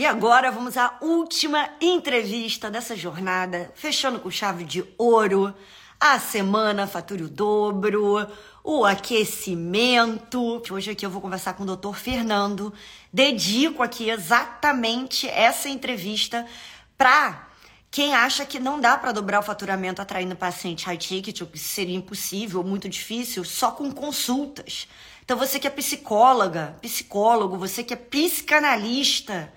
E agora vamos à última entrevista dessa jornada, fechando com chave de ouro. A semana Fature o Dobro, o aquecimento. Hoje aqui eu vou conversar com o doutor Fernando. Dedico aqui exatamente essa entrevista para quem acha que não dá para dobrar o faturamento atraindo paciente high ticket, ou que seria impossível, muito difícil, só com consultas. Então você que é psicóloga, psicólogo, você que é psicanalista,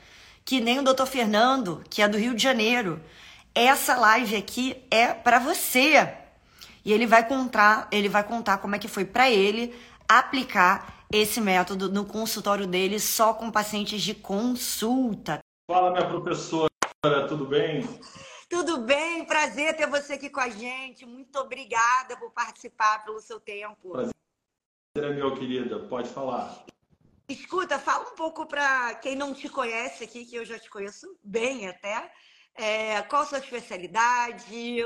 que nem o doutor Fernando, que é do Rio de Janeiro. Essa live aqui é para você. E ele vai contar, ele vai contar como é que foi para ele aplicar esse método no consultório dele só com pacientes de consulta. Fala, minha professora, tudo bem? Tudo bem, prazer ter você aqui com a gente. Muito obrigada por participar pelo seu tempo. Prazer é meu, querida. Pode falar. Escuta, fala um pouco para quem não te conhece aqui, que eu já te conheço bem até. É, qual a sua especialidade?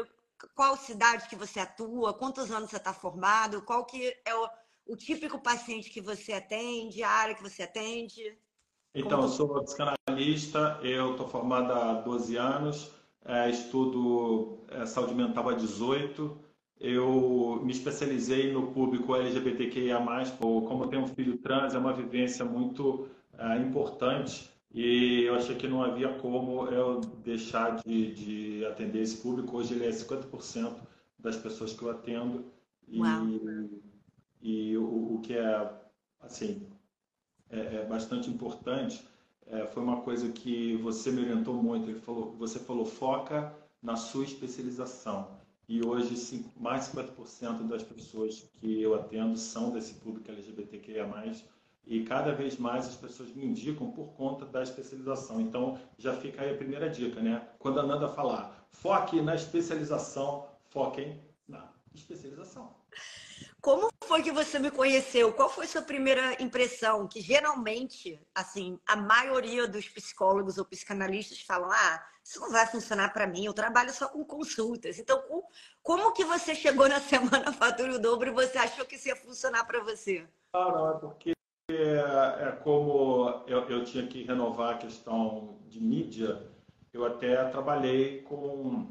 Qual cidade que você atua? Quantos anos você está formado? Qual que é o, o, típico paciente que você atende? A área que você atende? Então, eu sou psicanalista, eu estou formada há 12 anos, é, estudo é, saúde mental há 18 eu me especializei no público LGBTQIA+, como eu tenho um filho trans, é uma vivência muito uh, importante e eu achei que não havia como eu deixar de, de atender esse público. Hoje ele é 50% das pessoas que eu atendo e, e o, o, que é, assim, é, é bastante importante é, foi uma coisa que você me orientou muito. Ele falou, você falou, foca na sua especialização. E hoje, mais de 50% das pessoas que eu atendo são desse público LGBTQIA+, e cada vez mais as pessoas me indicam por conta da especialização. Então, já fica aí a primeira dica, né? Quando a Nanda falar, foque na especialização, foquem na especialização. Como foi que você me conheceu? Qual foi sua primeira impressão? Que geralmente, assim, a maioria dos psicólogos ou psicanalistas falam: "Ah, isso não vai funcionar para mim, eu trabalho só com consultas". Então, como que você chegou na semana Fatura o Dobro e você achou que isso ia funcionar para você? Ah, não, é porque é, é como eu, eu tinha que renovar a questão de mídia, eu até trabalhei com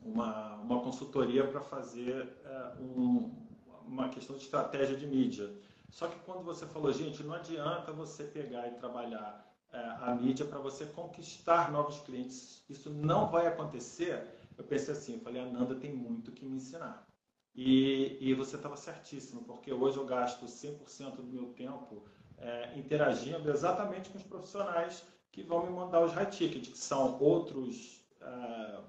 uma, uma consultoria para fazer é, um, uma questão de estratégia de mídia. Só que quando você falou, gente, não adianta você pegar e trabalhar é, a mídia para você conquistar novos clientes. Isso não vai acontecer. Eu pensei assim, eu falei, a Nanda tem muito que me ensinar. E, e você estava certíssimo, porque hoje eu gasto 100% do meu tempo é, interagindo exatamente com os profissionais que vão me mandar os high tickets, que são outros, é,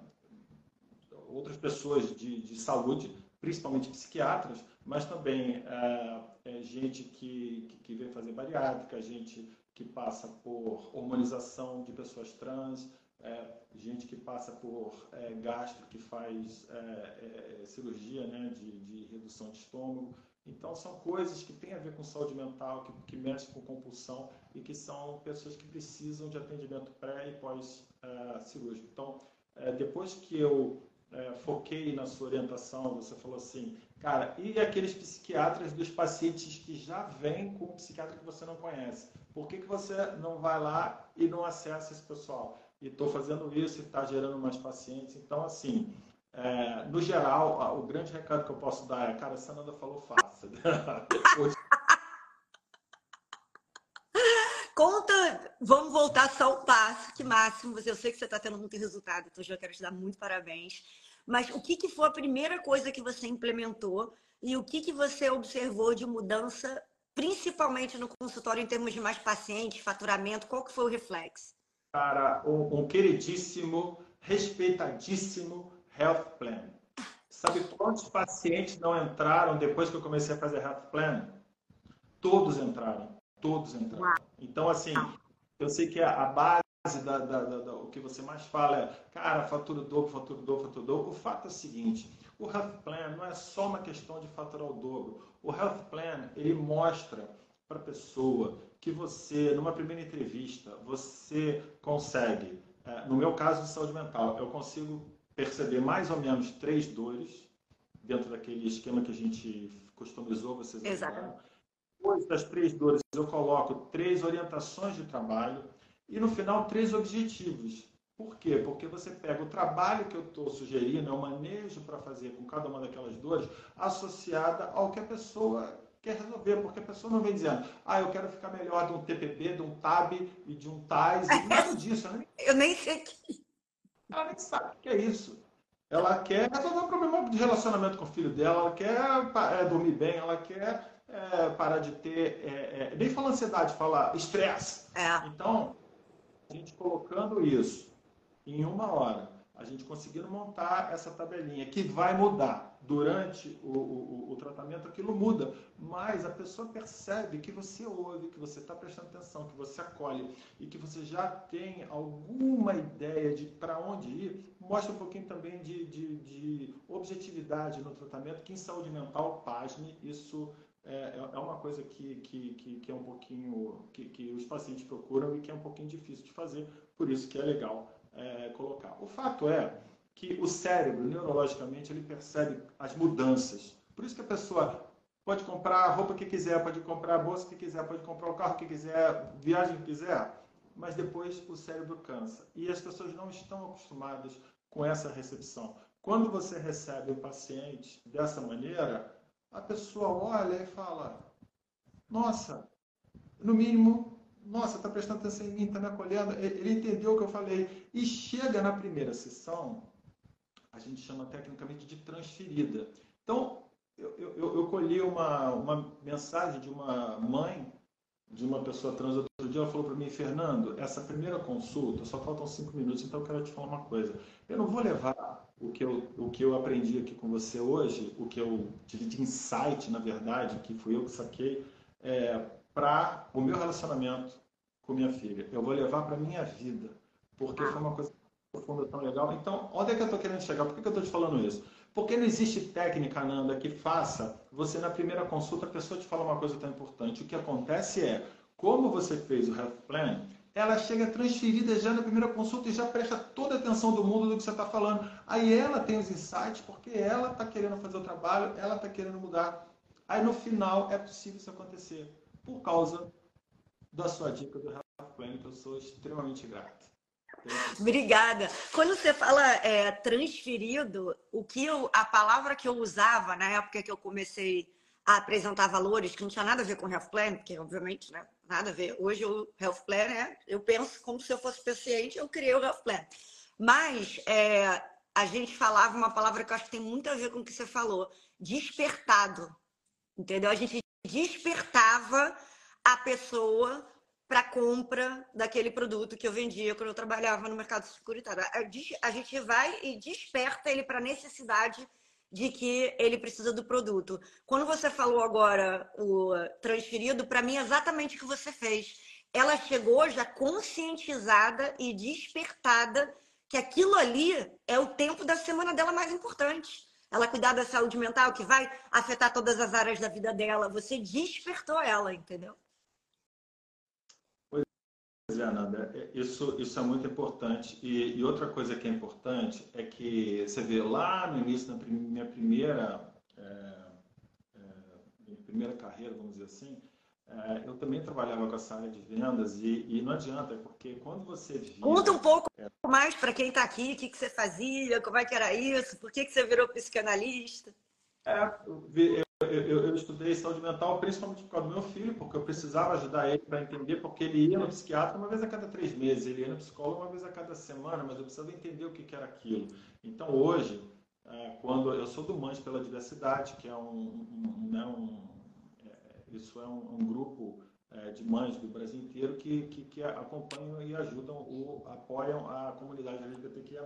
outras pessoas de, de saúde principalmente psiquiatras, mas também é, é gente que, que, que, vem fazer bariátrica, gente que passa por hormonização de pessoas trans, é, gente que passa por é, gastro, que faz é, cirurgia né, de, de, redução de estômago. Então, são coisas que têm a ver com saúde mental, que, que mexem com compulsão e que são pessoas que precisam de atendimento pré e pós-cirúrgico. então, depois que eu foquei na sua orientação, você falou assim, cara, e aqueles psiquiatras dos pacientes que já vêm com um psiquiatra que você não conhece? Por que, que você não vai lá e não acessa esse pessoal? E estou fazendo isso e está gerando mais pacientes. Então, assim, é, no geral, o grande recado que eu posso dar é, cara, a Sananda falou, faça. Depois Conta, vamos voltar só um passo, que máximo. Eu sei que você está tendo muito resultado, então já quero te dar muito parabéns. Mas o que, que foi a primeira coisa que você implementou e o que, que você observou de mudança, principalmente no consultório em termos de mais pacientes, faturamento? Qual que foi o reflexo? Para um, um queridíssimo, respeitadíssimo Health Plan. Sabe quantos pacientes não entraram depois que eu comecei a fazer Health Plan? Todos entraram Todos entraram. Então, assim, eu sei que a base da, da, da, da, o que você mais fala é, cara, fatura dobro, fatura dobro, fatura dobro. O fato é o seguinte, o Health Plan não é só uma questão de faturar o dobro. O Health Plan, ele mostra para a pessoa que você, numa primeira entrevista, você consegue, é, no meu caso de saúde mental, eu consigo perceber mais ou menos três dores dentro daquele esquema que a gente customizou, vocês Exatamente. Depois das três dores, eu coloco três orientações de trabalho e no final três objetivos. Por quê? Porque você pega o trabalho que eu estou sugerindo, é o manejo para fazer com cada uma daquelas dores, associada ao que a pessoa quer resolver, porque a pessoa não vem dizendo, ah, eu quero ficar melhor de um TPB, de um TAB e de um TAIS, nada disso. Né? Eu nem sei que... Ela nem sabe o que é isso. Ela quer resolver um problema de relacionamento com o filho dela, ela quer é, dormir bem, ela quer é, parar de ter, é, é nem fala ansiedade, fala estresse. É. Então, a gente colocando isso em uma hora, a gente conseguindo montar essa tabelinha, que vai mudar. Durante o, o, o, tratamento, aquilo muda, mas a pessoa percebe que você ouve, que você está prestando atenção, que você acolhe e que você já tem alguma ideia de para onde ir, mostra um pouquinho também de, de, de, objetividade no tratamento, que em saúde mental, pasme, isso é, é, é uma coisa que, que, que, que é um pouquinho, que, que os pacientes procuram e que é um pouquinho difícil de fazer, por isso que é legal é, colocar. O fato é que o cérebro, neurologicamente, ele percebe as mudanças. Por isso que a pessoa pode comprar a roupa que quiser, pode comprar a bolsa que quiser, pode comprar o carro que quiser, viagem que quiser, mas depois o cérebro cansa. E as pessoas não estão acostumadas com essa recepção. Quando você recebe o paciente dessa maneira, a pessoa olha e fala: Nossa, no mínimo nossa, está prestando atenção em mim, está me acolhendo, ele entendeu o que eu falei. E chega na primeira sessão, a gente chama tecnicamente de transferida. Então, eu, eu, eu colhi uma, uma mensagem de uma mãe, de uma pessoa trans outro dia, ela falou para mim, Fernando, essa primeira consulta, só faltam cinco minutos, então eu quero te falar uma coisa. Eu não vou levar o que eu, o que eu aprendi aqui com você hoje, o que eu tive de insight, na verdade, que fui eu que saquei, é, para o meu relacionamento com minha filha. Eu vou levar para minha vida, porque foi uma coisa profunda, tão legal. Então, onde é que eu estou querendo chegar? Por que, que eu estou te falando isso? Porque não existe técnica, Nanda, que faça você, na primeira consulta, a pessoa te fala uma coisa tão importante. O que acontece é, como você fez o Health Plan, ela chega transferida já na primeira consulta e já presta toda a atenção do mundo do que você está falando. Aí ela tem os insights, porque ela está querendo fazer o trabalho, ela está querendo mudar. Aí no final é possível isso acontecer por causa da sua dica do Rafa Plan, que eu sou extremamente grato. Obrigada. Quando você fala é, transferido, o que eu, a palavra que eu usava na época que eu comecei a apresentar valores, que não tinha nada a ver com Health Plan, porque obviamente, né, nada a ver. Hoje o Health Plan é, eu penso como se eu fosse paciente, eu criei o Health Plan. Mas é, a gente falava uma palavra que eu acho que tem muito a ver com o que você falou, despertado. Entendeu? A gente despertava a pessoa para compra daquele produto que eu vendia quando eu trabalhava no mercado securitário. A gente vai e desperta ele para a necessidade de que ele precisa do produto. Quando você falou agora o transferido, para mim é exatamente o que você fez. Ela chegou já conscientizada e despertada que aquilo ali é o tempo da semana dela mais importante ela cuidar da saúde mental, que vai afetar todas as áreas da vida dela. Você despertou ela, entendeu? Isso, isso é muito importante. E, e, outra coisa que é importante é que você vê lá no início da minha primeira, é, é, minha primeira carreira, vamos dizer assim, é, eu também trabalhava com essa área de vendas e, e, não adianta, porque quando você vira... Conta um pouco é... mais para quem está aqui, o que, que você fazia, como é que era isso, por que, que você virou psicanalista? É, eu, eu, eu, estudei saúde mental principalmente por causa do meu filho, porque eu precisava ajudar ele para entender, porque ele ia no psiquiatra uma vez a cada três meses, ele ia no psicólogo uma vez a cada semana, mas eu precisava entender o que, que era aquilo. Então hoje, é, quando eu sou do Mães pela Diversidade, que é um, um, né, um isso é um, um grupo é, de mães do Brasil inteiro que, que, que, acompanham e ajudam, apoiam a comunidade LGBTQIA+.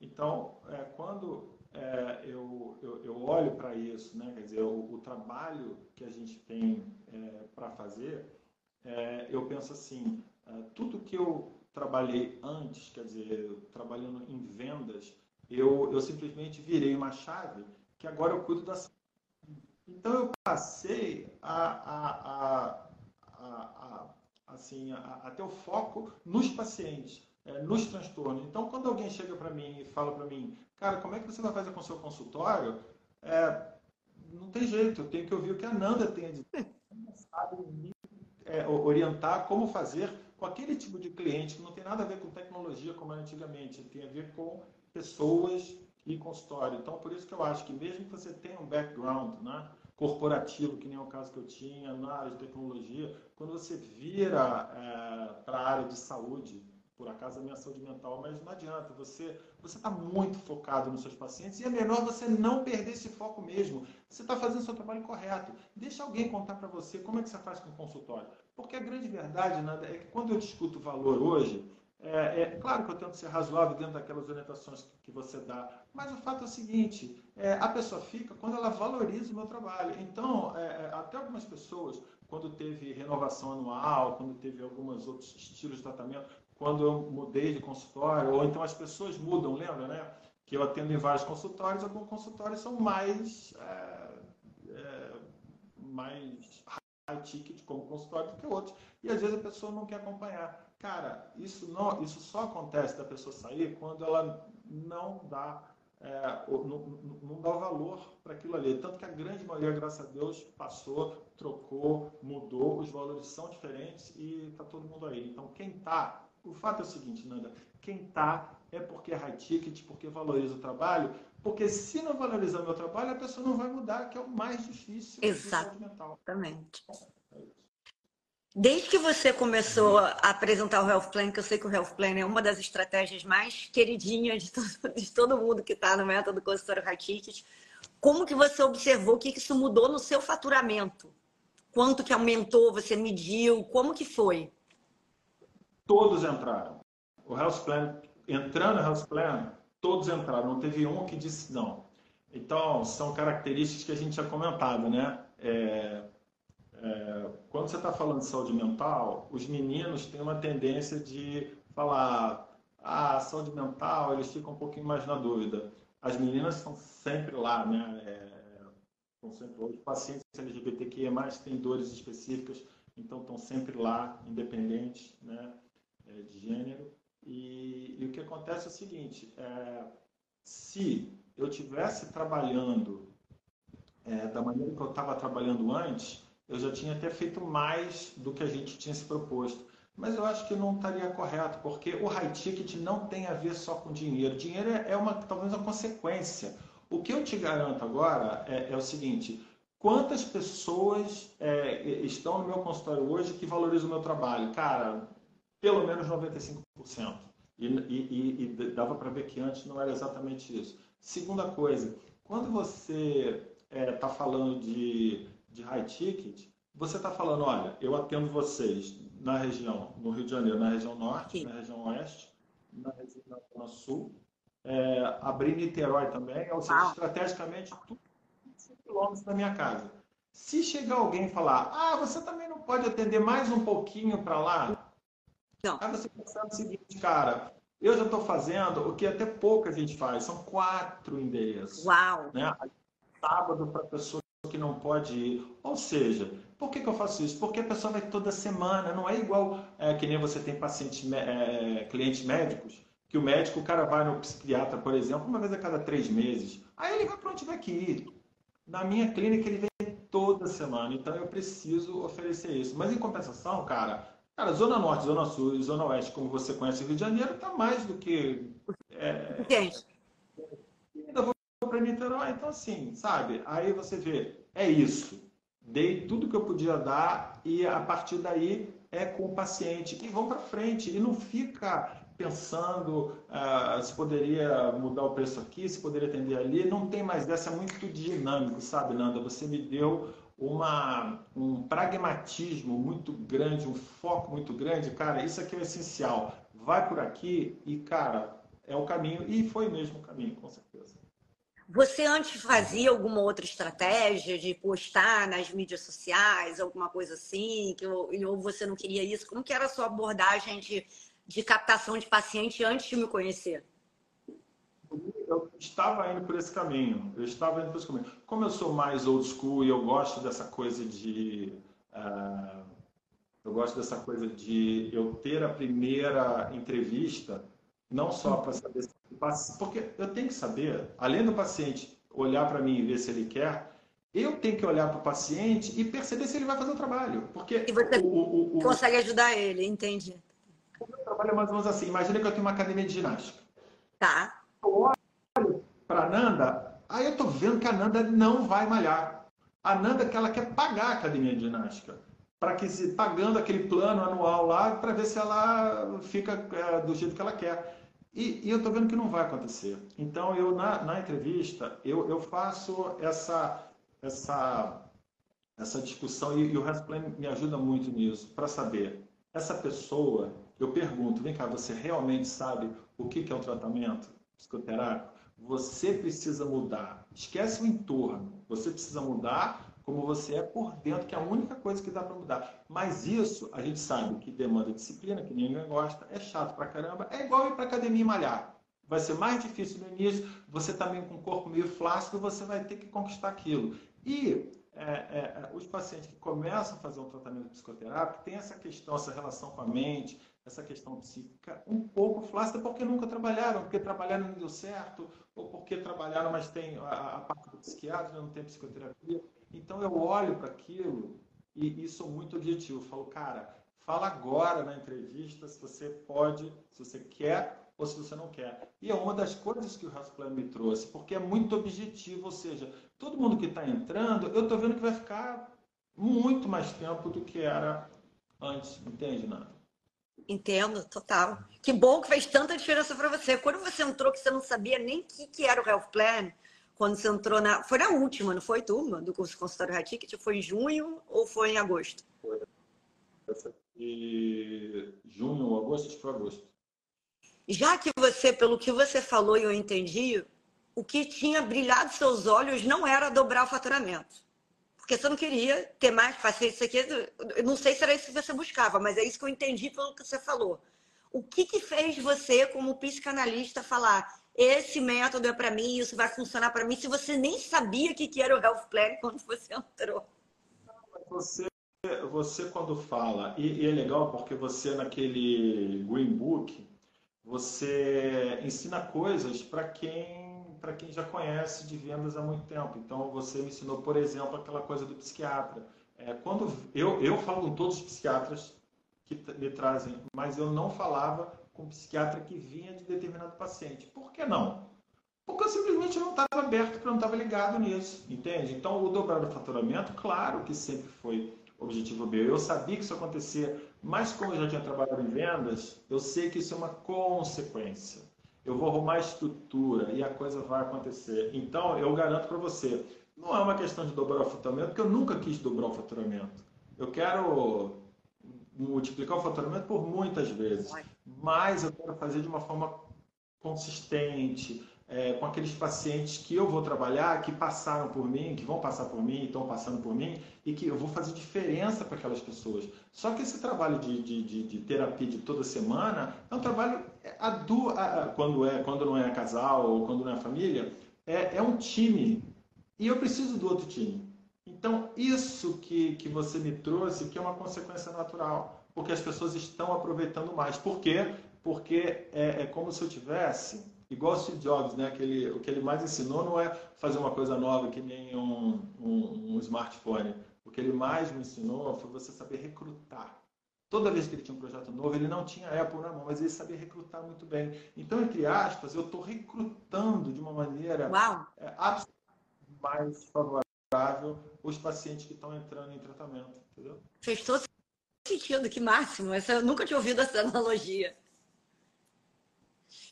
Então, é, quando é, eu, eu, eu, olho para isso, né, quer dizer, o, o, trabalho que a gente tem é, para fazer, é, eu penso assim, é, tudo que eu trabalhei antes, quer dizer, trabalhando em vendas, eu, eu simplesmente virei uma chave que agora eu cuido da então eu passei a, a, a, a assim, a, ter o foco nos pacientes, é, nos transtornos. Então, quando alguém chega para mim e fala para mim, cara, como é que você vai fazer com o seu consultório? É, não tem jeito, eu tenho que ouvir o que a Nanda tem a dizer. sabe me é, orientar como fazer com aquele tipo de cliente que não tem nada a ver com tecnologia como era antigamente, tem a ver com pessoas e consultório. Então, por isso que eu acho que mesmo que você tenha um background né, corporativo, que nem é o caso que eu tinha na área de tecnologia, quando você vira é, para a área de saúde, por acaso a minha saúde mental, mas não adianta, você você está muito focado nos seus pacientes e é melhor você não perder esse foco mesmo. Você está fazendo o seu trabalho correto. Deixa alguém contar para você como é que você faz com o consultório. Porque a grande verdade Nanda, é que quando eu discuto valor hoje, é, é, claro que eu tento ser razoável dentro daquelas orientações que, que você dá, mas o fato é o seguinte: é, a pessoa fica quando ela valoriza o meu trabalho. Então, é, é até algumas pessoas, quando teve renovação anual, quando teve alguns outros estilos de tratamento, quando eu mudei de consultório, ou então as pessoas mudam, lembra, né? Que eu atendo em vários consultórios, alguns consultórios são mais, é, mais high ticket como consultório do que outros. E às vezes a pessoa não quer acompanhar. Cara, isso, não, isso só acontece da pessoa sair quando ela não dá, é, não, não dá valor para aquilo ali. Tanto que a grande maioria, graças a Deus, passou, trocou, mudou, os valores são diferentes e está todo mundo aí. Então, quem está, o fato é o seguinte, Nanda, quem está é porque é high ticket, porque valoriza o trabalho, porque se não valorizar o meu trabalho, a pessoa não vai mudar, que é o mais difícil. Exatamente. É Desde que você começou a apresentar o Health Plan, que eu sei que o Health Plan é uma das estratégias mais queridinhas de todo, de todo mundo que está no método consultório High como que você observou que isso mudou no seu faturamento? Quanto que aumentou? Você mediu? Como que foi? Todos entraram. O Health Plan, entrando no Health Plan, todos entraram. Não teve um que disse não. Então, são características que a gente tinha comentado, né? É, é, quando você está falando de saúde mental, os meninos têm uma tendência de falar, ah, saúde mental, eles ficam um pouquinho mais na dúvida. As meninas estão sempre lá, né? É, sempre, os pacientes LGBTQIA+, têm dores específicas, então estão sempre lá, independentes né, é, de gênero. E, e, o que acontece é o seguinte, é, se eu tivesse trabalhando é, da maneira que eu estava trabalhando antes, eu já tinha até feito mais do que a gente tinha se proposto. Mas eu acho que não estaria correto, porque o high ticket não tem a ver só com dinheiro. Dinheiro é uma talvez uma consequência. O que eu te garanto agora é, é o seguinte: quantas pessoas é, estão no meu consultório hoje que valorizam o meu trabalho? Cara, pelo menos 95%. E, e, e dava para ver que antes não era exatamente isso. Segunda coisa, quando você está é, tá falando de de high ticket, você está falando, olha, eu atendo vocês na região, no Rio de Janeiro, na região norte, Sim. na região oeste, na região na sul, é, abrir Niterói também, ou seja, estrategicamente, tudo 5 quilômetros da minha casa. Se chegar alguém e falar, ah, você também não pode atender mais um pouquinho para lá? Não. Aí você pensa o seguinte, cara, eu já estou fazendo o que até pouca gente faz, são quatro endereços. Uau! Né? Sábado para a pessoa que não pode ir. Ou seja, por que, que eu faço isso? Porque a pessoa vai toda semana, não é igual é, que nem você tem pacientes, é, clientes médicos, que o médico, o cara vai no psiquiatra, por exemplo, uma vez a cada três meses. Aí ele vai para onde tiver que ir. Na minha clínica ele vem toda semana, então eu preciso oferecer isso. Mas em compensação, cara, cara, Zona Norte, Zona Sul e Zona Oeste, como você conhece o Rio de Janeiro, tá mais do que. É, Gente para Niterói. Então, assim, sabe? Aí você vê, é isso. Dei tudo que eu podia dar e a partir daí é com o paciente. E vão para frente. E não fica pensando uh, se poderia mudar o preço aqui, se poderia atender ali. Não tem mais dessa, é muito dinâmico, sabe, Nanda? Você me deu uma, um pragmatismo muito grande, um foco muito grande. Cara, isso aqui é o essencial. Vai por aqui e, cara, é o caminho. E foi mesmo o caminho, com certeza. Você antes fazia alguma outra estratégia de postar nas mídias sociais, alguma coisa assim, que, ou você não queria isso? Como que era a sua abordagem de, de captação de paciente antes de me conhecer? Eu estava indo por esse caminho. Eu estava indo por esse caminho. Como eu sou mais old school e eu gosto dessa coisa de uh, eu gosto dessa coisa de eu ter a primeira entrevista, não só para saber se porque eu tenho que saber, além do paciente olhar para mim e ver se ele quer, eu tenho que olhar para o paciente e perceber se ele vai fazer o trabalho. Porque e você o, o, o, consegue ajudar ele, entendi. trabalho é mais ou menos assim. Imagina que eu tenho uma academia de ginástica. Tá. Para a Nanda, aí eu tô vendo que a Nanda não vai malhar. A Nanda que ela quer pagar a academia de ginástica. Para que se pagando aquele plano anual lá, para ver se ela fica é, do jeito que ela quer. E, e eu estou vendo que não vai acontecer. Então, eu na, na entrevista, eu, eu faço essa, essa, essa discussão e, e o Resplay me ajuda muito nisso, para saber, essa pessoa, eu pergunto, vem cá, você realmente sabe o que, que é o tratamento psicoterápico? Você precisa mudar. Esquece o entorno. Você precisa mudar como você é por dentro, que é a única coisa que dá para mudar. Mas isso, a gente sabe que demanda disciplina, que ninguém gosta, é chato pra caramba, é igual ir para academia e malhar. Vai ser mais difícil no início, você também com o corpo meio flácido, você vai ter que conquistar aquilo. E é, é, os pacientes que começam a fazer um tratamento psicoterápico têm essa questão, essa relação com a mente, essa questão psíquica um pouco flácida porque nunca trabalharam, porque trabalharam não deu certo, ou porque trabalharam, mas tem a, a parte do psiquiatra, não tem psicoterapia. Então eu olho para aquilo e, e sou muito objetivo. Eu falo, cara, fala agora na entrevista se você pode, se você quer ou se você não quer. E é uma das coisas que o Health Plan me trouxe, porque é muito objetivo, ou seja, todo mundo que está entrando, eu estou vendo que vai ficar muito mais tempo do que era antes, entende, Nana? Entendo, total. Que bom que fez tanta diferença para você. Quando você entrou, que você não sabia nem o que, que era o Health Plan, quando você entrou na. Foi na última, não foi, turma, do curso consultório High Ticket? Foi em junho ou foi em agosto? Foi. E junho agosto? Acho que foi agosto. Já que você, pelo que você falou e eu entendi, o que tinha brilhado seus olhos não era dobrar o faturamento. Porque você não queria ter mais paciência aqui. Eu não sei se era isso que você buscava, mas é isso que eu entendi pelo que você falou. O que, que fez você, como psicanalista, falar esse método é para mim, isso vai funcionar para mim, se você nem sabia o que, que era o Health Plan quando você entrou? Você, você quando fala, e, e é legal porque você naquele Green Book, você ensina coisas para quem para quem já conhece de vendas há muito tempo. Então você me ensinou, por exemplo, aquela coisa do psiquiatra. É, quando eu, eu falo com todos os psiquiatras que me trazem, mas eu não falava com psiquiatra que vinha de determinado paciente. Por que não? Porque eu simplesmente não estava aberto, porque eu não estava ligado nisso, entende? Então, o dobrado faturamento, claro que sempre foi objetivo meu. Eu sabia que isso acontecia, mas como eu já tinha trabalhado em vendas, eu sei que isso é uma consequência. Eu vou arrumar estrutura e a coisa vai acontecer. Então, eu garanto para você, não é uma questão de dobrar o faturamento, porque eu nunca quis dobrar o faturamento. Eu quero multiplicar o faturamento por muitas vezes, mas eu quero fazer de uma forma consistente, é, com aqueles pacientes que eu vou trabalhar, que passaram por mim, que vão passar por mim, estão passando por mim, e que eu vou fazer diferença para aquelas pessoas. Só que esse trabalho de, de, de, de terapia de toda semana é um trabalho a du, a, quando, é, quando não é casal ou quando não é família, é, é um time. E eu preciso do outro time. Então, isso que, que você me trouxe, que é uma consequência natural, porque as pessoas estão aproveitando mais. Por quê? Porque é, é como se eu tivesse, igual Steve Jobs, né? que ele, o que ele mais ensinou não é fazer uma coisa nova que nem um, um, um smartphone. O que ele mais me ensinou foi você saber recrutar. Toda vez que ele tinha um projeto novo, ele não tinha Apple na mão, mas ele sabia recrutar muito bem. Então, entre aspas, eu estou recrutando de uma maneira é, absolutamente mais favorável os pacientes que estão entrando em tratamento, entendeu? Fez todo sentido, que máximo. Essa, eu nunca tinha ouvido essa analogia.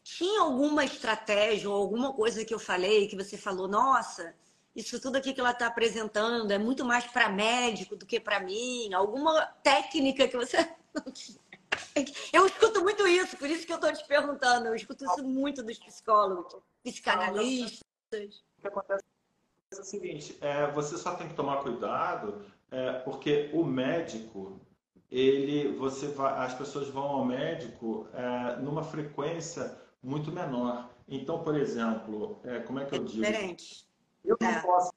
Tinha alguma estratégia ou alguma coisa que eu falei que você falou, nossa, isso tudo aqui que ela está apresentando é muito mais para médico do que para mim? Alguma técnica que você Eu escuto muito isso, por isso que eu estou te perguntando. Eu escuto isso muito dos psicólogos, psicanalistas. O que acontece é o seguinte, é, você só tem que tomar cuidado, é, porque o médico, ele, você vai, as pessoas vão ao médico é, numa frequência muito menor. Então, por exemplo, é, como é que eu digo? Diferente. Eu não é. posso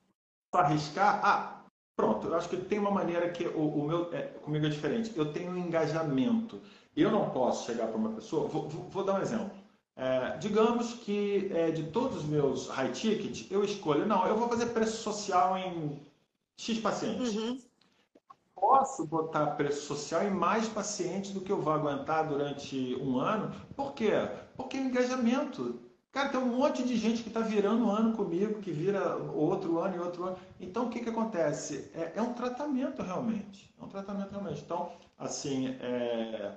arriscar. Ah, pronto. Eu acho que tem uma maneira que o, o meu é, comigo é diferente. Eu tenho um engajamento. Eu não posso chegar para uma pessoa. Vou, vou, vou dar um exemplo. É, digamos que é, de todos os meus high ticket, eu escolho, não, eu vou fazer preço social em X pacientes. Uhum. posso botar preço social em mais pacientes do que eu vou aguentar durante um ano. Por quê? Porque é engajamento. Cara, tem um monte de gente que está virando um ano comigo, que vira outro ano e outro ano. Então, o que, que acontece? É, é um tratamento realmente. É um tratamento realmente. Então, assim, é,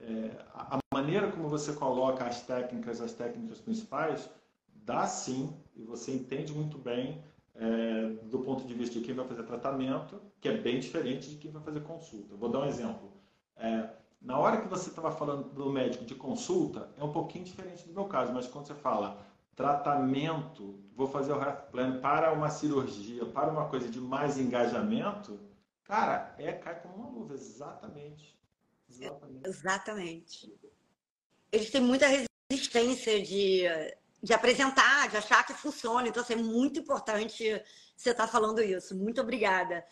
é, a maneira como você coloca as técnicas, as técnicas principais, dá sim, e você entende muito bem é, do ponto de vista de quem vai fazer tratamento, que é bem diferente de quem vai fazer consulta. Vou dar um exemplo. É, na hora que você estava falando do médico de consulta, é um pouquinho diferente do meu caso, mas quando você fala tratamento, vou fazer o health plan para uma cirurgia, para uma coisa de mais engajamento, cara, é cai como uma luva, exatamente. Exatamente. exatamente. Eles têm muita resistência de de apresentar, de achar que funciona. Então, assim, é muito importante você estar tá falando isso. Muito obrigada.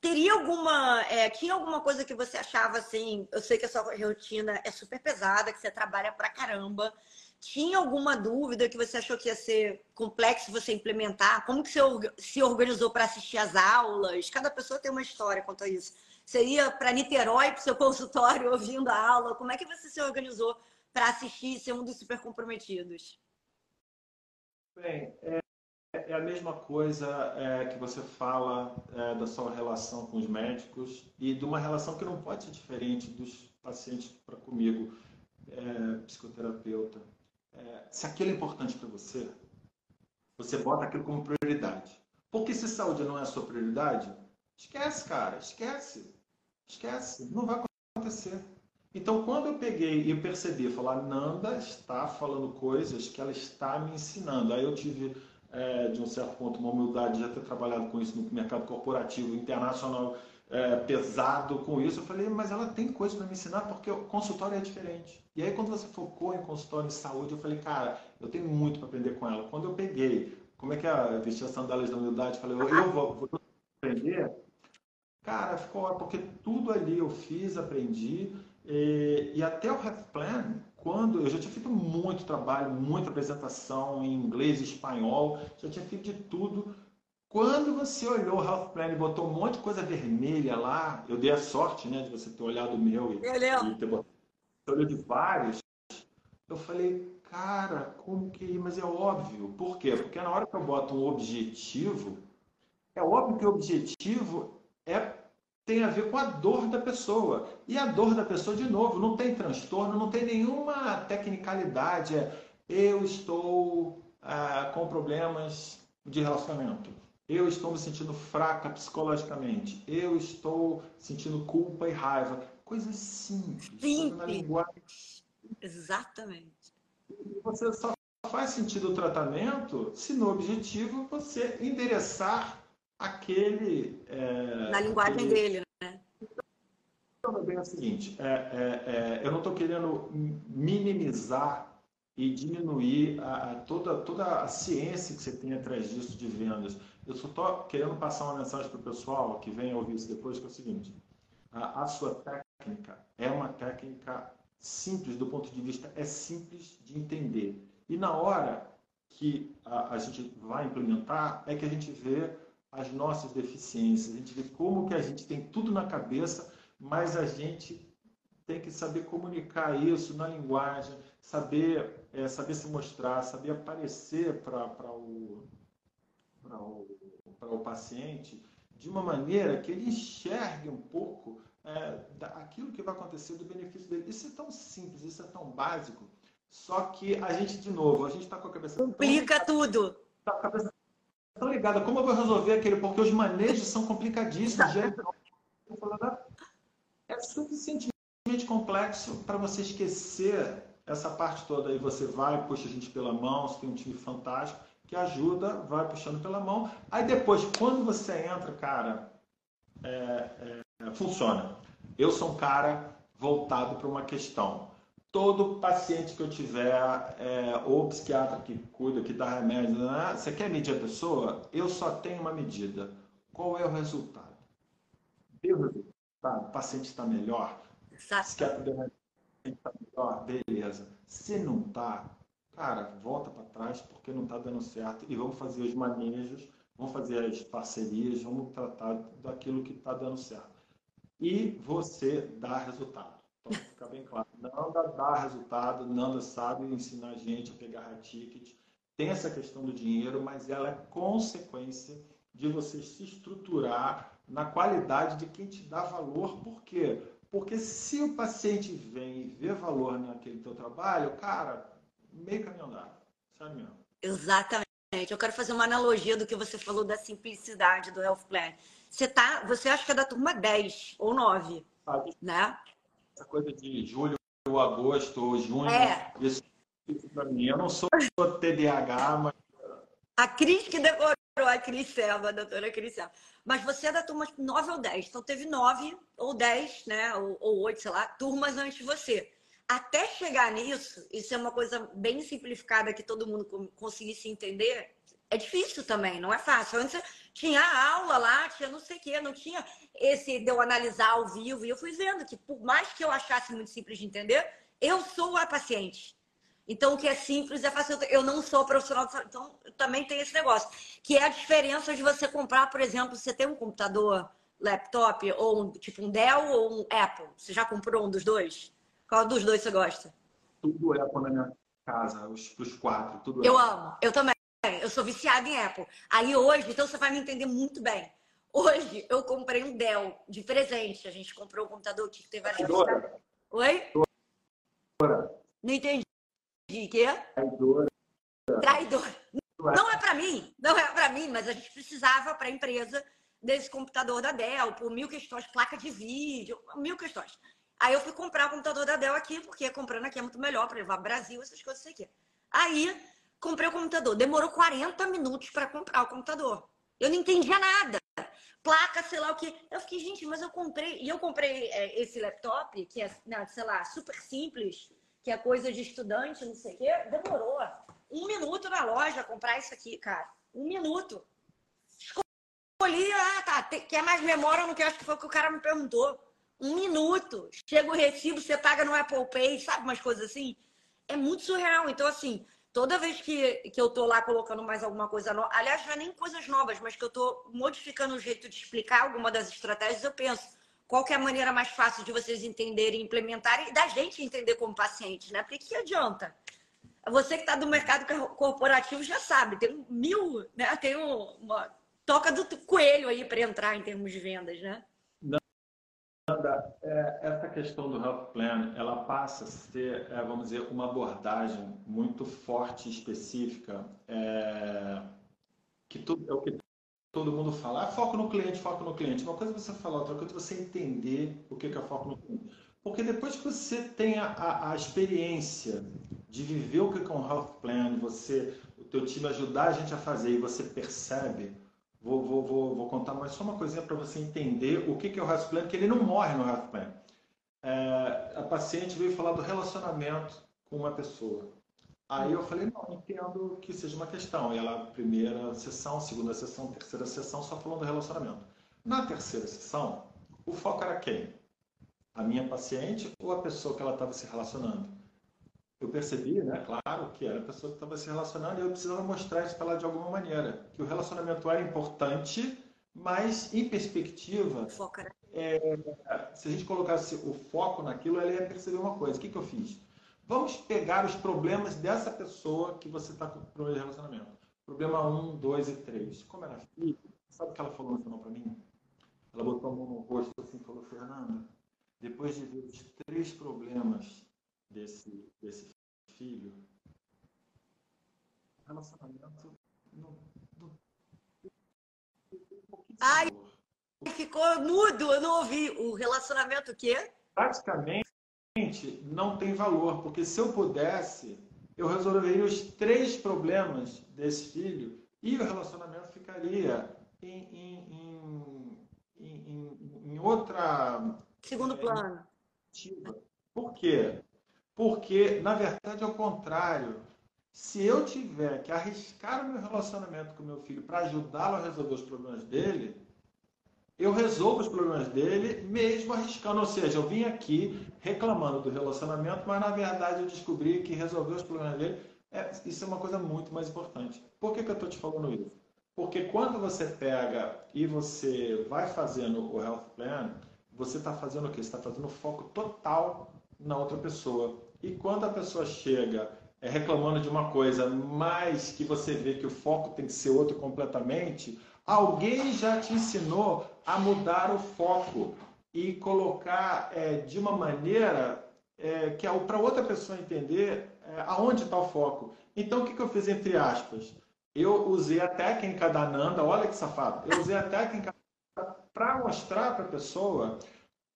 Teria alguma. É, tinha alguma coisa que você achava assim? Eu sei que a sua rotina é super pesada, que você trabalha pra caramba. Tinha alguma dúvida que você achou que ia ser complexo você implementar? Como que você se organizou para assistir às aulas? Cada pessoa tem uma história quanto a isso. Você ia para Niterói, para o seu consultório, ouvindo a aula? Como é que você se organizou para assistir e ser um dos super comprometidos? Bem, é, é a mesma coisa é, que você fala é, da sua relação com os médicos e de uma relação que não pode ser diferente dos pacientes para comigo, é, psicoterapeuta. É, se aquilo é importante para você, você bota aquilo como prioridade. Porque se saúde não é a sua prioridade, esquece, cara, esquece. Esquece, não vai acontecer. Então, quando eu peguei e percebi, falar, Nanda está falando coisas que ela está me ensinando. Aí eu tive, é, de um certo ponto, uma humildade de já ter trabalhado com isso no mercado corporativo internacional é, pesado com isso. Eu falei, mas ela tem coisa para me ensinar porque o consultório é diferente. E aí, quando você focou em consultório de saúde, eu falei, cara, eu tenho muito para aprender com ela. Quando eu peguei, como é que é? Vestir as sandálias da humildade, falei, eu, eu vou, vou aprender. Cara, ficou porque tudo ali eu fiz, aprendi. E, e até o Health Plan, quando eu já tinha feito muito trabalho, muita apresentação em inglês espanhol, já tinha feito de tudo. Quando você olhou o Health Plan e botou um monte de coisa vermelha lá, eu dei a sorte né, de você ter olhado o meu e, e ter botado, olhou de vários, eu falei, cara, como que. Mas é óbvio. Por quê? Porque na hora que eu boto um objetivo, é óbvio que o objetivo é tem a ver com a dor da pessoa. E a dor da pessoa, de novo, não tem transtorno, não tem nenhuma tecnicalidade. É, eu estou ah, com problemas de relacionamento. Eu estou me sentindo fraca psicologicamente. Eu estou sentindo culpa e raiva. Coisas simples. Simples. Linguagem. Exatamente. Você só faz sentido o tratamento se no objetivo você endereçar aquele. É, Na linguagem aquele... dele, né? Então, bem é o seguinte: é, é, é, eu não estou querendo minimizar e diminuir a, a, toda, toda a ciência que você tem atrás disso de vendas. Eu só estou querendo passar uma mensagem para o pessoal que vem ouvir isso depois, que é o seguinte: a, a sua técnica é uma técnica simples do ponto de vista, é simples de entender. E na hora que a, a gente vai implementar, é que a gente vê as nossas deficiências, a gente vê como que a gente tem tudo na cabeça, mas a gente tem que saber comunicar isso na linguagem, saber, é, saber se mostrar, saber aparecer para o, o, o paciente de uma maneira que ele enxergue um pouco é, aquilo que vai acontecer do benefício dele. Isso é tão simples, isso é tão básico, só que a gente, de novo, a gente está com a cabeça... Complica tudo! Está com a cabeça tão ligada. Como eu vou resolver aquele? Porque os manejos são complicadíssimos. É suficientemente complexo para você esquecer essa parte toda. Aí você vai, puxa a gente pela mão, você tem um time fantástico que ajuda, vai puxando pela mão. Aí depois, quando você entra, cara, é, é, funciona. Eu sou um cara voltado para uma questão todo paciente que eu tiver, é, ou psiquiatra que cuida, que dá remédio, né? você quer medir a pessoa? Eu só tenho uma medida. Qual é o resultado? Deu resultado? O paciente está melhor? Exato. Psiquiatra deu remédio, está melhor? Beleza. Se não está, cara, volta para trás porque não está dando certo e vamos fazer os manejos, vamos fazer as parcerias, vamos tratar daquilo que está dando certo. e você dá resultado. Então, fica bem claro. Nanda dá resultado, Nanda sabe ensinar a gente a pegar high ticket. Tem essa questão do dinheiro, mas ela é consequência de você se estruturar na qualidade de quem te dá valor. Por quê? Porque se o paciente vem e vê valor naquele teu trabalho, cara, meio caminho andado. Sabe mesmo? Exatamente. Eu quero fazer uma analogia do que você falou da simplicidade do Health Plan. Você tá, você acha que é da turma 10 ou 9, ah, né? Essa coisa de julho, agosto ou junho, é. isso, para mim. Eu não sou TDAH, mas a Cris que decorou, a Cris Selva, a doutora Cris Selva. Mas você é da turma 9 ou 10. Então teve 9 ou 10, né? Ou, ou 8, sei lá, turmas antes de você. Até chegar nisso, isso é uma coisa bem simplificada que todo mundo conseguisse entender, é difícil também, não é fácil. Antes tinha aula lá, tinha não sei o quê, não tinha esse de eu analisar ao vivo. E eu fui vendo que, por mais que eu achasse muito simples de entender, eu sou a paciente. Então, o que é simples é fácil. Eu não sou profissional de saúde. Então, também tem esse negócio. Que é a diferença de você comprar, por exemplo, você tem um computador, laptop, ou um, tipo um Dell ou um Apple. Você já comprou um dos dois? Qual dos dois você gosta? Tudo Apple na minha casa, os, os quatro. Tudo eu Apple. amo, eu também. Eu sou viciada em Apple. Aí hoje, então você vai me entender muito bem. Hoje eu comprei um Dell de presente. A gente comprou um computador que teve várias. Oi? Traidora. Não entendi. Quê? Traidora. Traidora. Não é para mim, não é para mim, mas a gente precisava para a empresa desse computador da Dell, por mil questões, placa de vídeo, mil questões. Aí eu fui comprar o computador da Dell aqui, porque comprando aqui é muito melhor para levar o Brasil, essas coisas aqui. Aí comprei o computador. Demorou 40 minutos para comprar o computador. Eu não entendia nada. Placa, sei lá o que. Eu fiquei, gente, mas eu comprei. E eu comprei é, esse laptop, que é, né, sei lá, super simples, que é coisa de estudante, não sei o quê. Demorou um minuto na loja comprar isso aqui, cara. Um minuto. Escolhi, ah, tá. Quer mais memória? Eu não quero, acho que foi o que o cara me perguntou. Um minuto. Chega o recibo, você paga no Apple Pay, sabe? Umas coisas assim. É muito surreal. Então, assim, toda vez que, que eu tô lá colocando mais alguma coisa nova, aliás, não é nem coisas novas, mas que eu tô modificando o jeito de explicar alguma das estratégias, eu penso qual é a maneira mais fácil de vocês entenderem, implementarem e da gente entender como paciente, né? Porque que adianta? Você que está do mercado corporativo já sabe, tem mil, né? Tem uma toca do coelho aí para entrar em termos de vendas, né? É, essa questão do health plan, ela passa a ser, é, vamos dizer, uma abordagem muito forte e específica, é, que tudo, é o que todo mundo fala, ah, foco no cliente, foco no cliente. Uma coisa é você falar, outra coisa você entender o que é foco no cliente. Porque depois que você tem a, a, a experiência de viver o que é um health plan, você, o teu time ajudar a gente a fazer e você percebe Vou, vou, vou, vou contar mais só uma coisinha para você entender o que, que é o health plan, que ele não morre no health plan. É, a paciente veio falar do relacionamento com uma pessoa. Aí eu falei, não, entendo que seja uma questão. E ela, primeira sessão, segunda sessão, terceira sessão, só falando do relacionamento. Na terceira sessão, o foco era quem? A minha paciente ou a pessoa que ela estava se relacionando? Eu percebi, né, claro, que era a pessoa que estava se relacionando e eu precisava mostrar isso para ela de alguma maneira. Que o relacionamento era importante, mas em perspectiva, é, se a gente colocasse o foco naquilo, ela ia perceber uma coisa. O que, que eu fiz? Vamos pegar os problemas dessa pessoa que você está com problema de relacionamento. Problema 1, 2 e 3. Como era filha, sabe o que ela falou no final para mim? Ela botou a mão no rosto assim e falou, Fernanda, depois de ver os três problemas desse, desse filho, relacionamento não, não, Ai, ficou mudo, eu não ouvi. O relacionamento o quê? Praticamente não tem valor, porque se eu pudesse, eu resolveria os três problemas desse filho e o relacionamento ficaria em, em, em, em, em outra. Segundo é, plano. Por quê? Porque, na verdade, é o contrário. Se eu tiver que arriscar o meu relacionamento com meu filho para ajudá-lo a resolver os problemas dele, eu resolvo os problemas dele mesmo arriscando. Ou seja, eu vim aqui reclamando do relacionamento, mas na verdade eu descobri que resolver os problemas dele, é, isso é uma coisa muito mais importante. Por que, que eu estou te falando isso? Porque quando você pega e você vai fazendo o health plan, você está fazendo o quê? Você está fazendo foco total na outra pessoa. E quando a pessoa chega é, reclamando de uma coisa, mas que você vê que o foco tem que ser outro completamente, alguém já te ensinou a mudar o foco e colocar é, de uma maneira é, que é para outra pessoa entender é, aonde está o foco. Então, o que, que eu fiz entre aspas? Eu usei a técnica da Nanda, olha que safado, eu usei a técnica para mostrar para a pessoa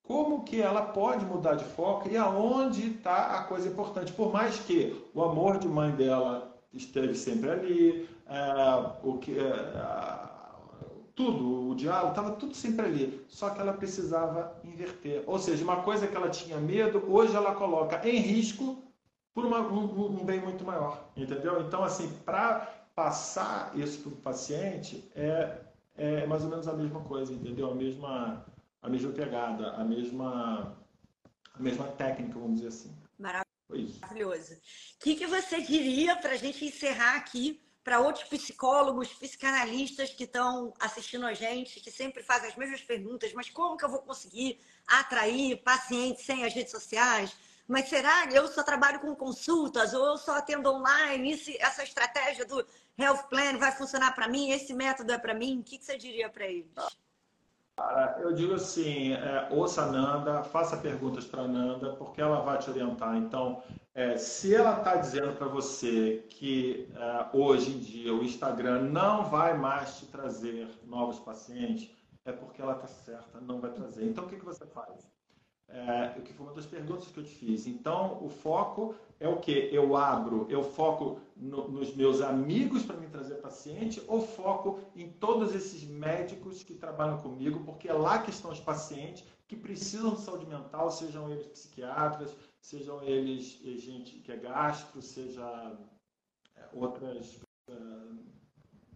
como que ela pode mudar de foco e aonde está a coisa importante. Por mais que o amor de mãe dela esteve sempre ali, é, o que, é, tudo, o diálogo, estava tudo sempre ali. Só que ela precisava inverter. Ou seja, uma coisa que ela tinha medo, hoje ela coloca em risco por uma, um, um, bem muito maior. Entendeu? Então, assim, para passar isso para o paciente, é, é mais ou menos a mesma coisa, entendeu? A mesma a mesma pegada, a mesma, a mesma técnica, vamos dizer assim. Maravilhoso. O que, que você diria para a gente encerrar aqui para outros psicólogos, psicanalistas que estão assistindo a gente, que sempre fazem as mesmas perguntas, mas como que eu vou conseguir atrair pacientes sem as redes sociais? Mas será que eu só trabalho com consultas ou eu só atendo online? essa estratégia do Health Plan vai funcionar para mim? Esse método é para mim? O que, que você diria para eles? Cara, eu digo assim, é, ouça a Nanda, faça perguntas para a Nanda, porque ela vai te orientar. Então, é, se ela está dizendo para você que é, hoje em dia o Instagram não vai mais te trazer novos pacientes, é porque ela está certa, não vai trazer. Então, o que, que você faz? É, que foi uma das perguntas que eu te fiz. Então, o foco é o que? Eu abro, eu foco no, nos meus amigos para me paciente ou foco em todos esses médicos que trabalham comigo, porque é lá que estão os pacientes que precisam de saúde mental, sejam eles psiquiatras, sejam eles eh, gente que é gastro, seja é, outras,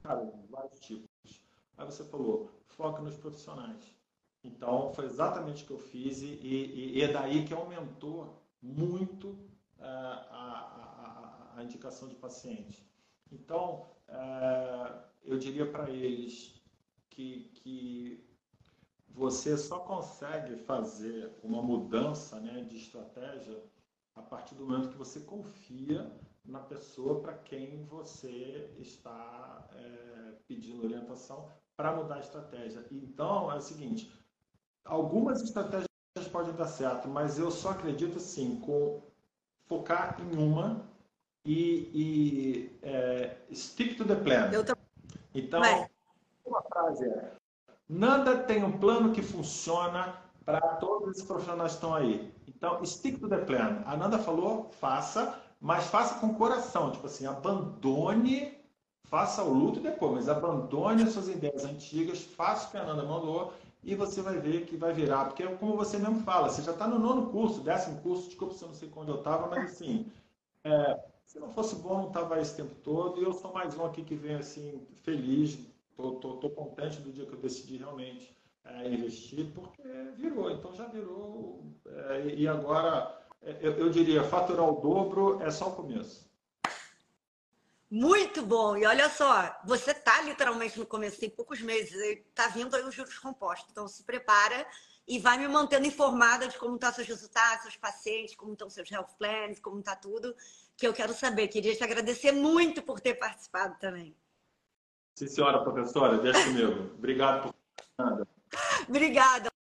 cara, vários tipos. Aí você falou, foco nos profissionais. Então, foi exatamente o que eu fiz e, e, e é daí que aumentou muito uh, a, a, a, indicação de paciente. Então, eu diria para eles que, que você só consegue fazer uma mudança né, de estratégia a partir do momento que você confia na pessoa para quem você está é, pedindo orientação para mudar a estratégia. Então, é o seguinte, algumas estratégias podem dar certo, mas eu só acredito assim, com focar em uma e, e é, stick to the plan. Então, uma frase é: nada tem um plano que funciona para todos esses profissionais que estão aí. Então, stick to the plan. A Nanda falou, faça, mas faça com coração. Tipo assim, abandone, faça o luto depois, mas abandone as suas ideias antigas, faça o que a Nanda mandou e você vai ver que vai virar. Porque, como você mesmo fala, você já está no nono curso, décimo curso, desculpa se eu não sei onde eu estava, mas assim, é, se não fosse bom, não estava esse tempo todo. E eu sou mais um aqui que vem assim, feliz, tô contente do dia que eu decidi realmente é, investir, porque virou, então já virou. É, e agora, é, eu, eu diria, faturar o dobro é só o começo. Muito bom. E olha só, você está literalmente no começo, tem poucos meses, está vindo aí os juros compostos. Então se prepara e vai me mantendo informada de como estão tá seus resultados, seus pacientes, como estão seus health plans, como está tudo, que eu quero saber. Queria te agradecer muito por ter participado também. Sim, senhora professora, deixa comigo. Obrigado por nada. Obrigada.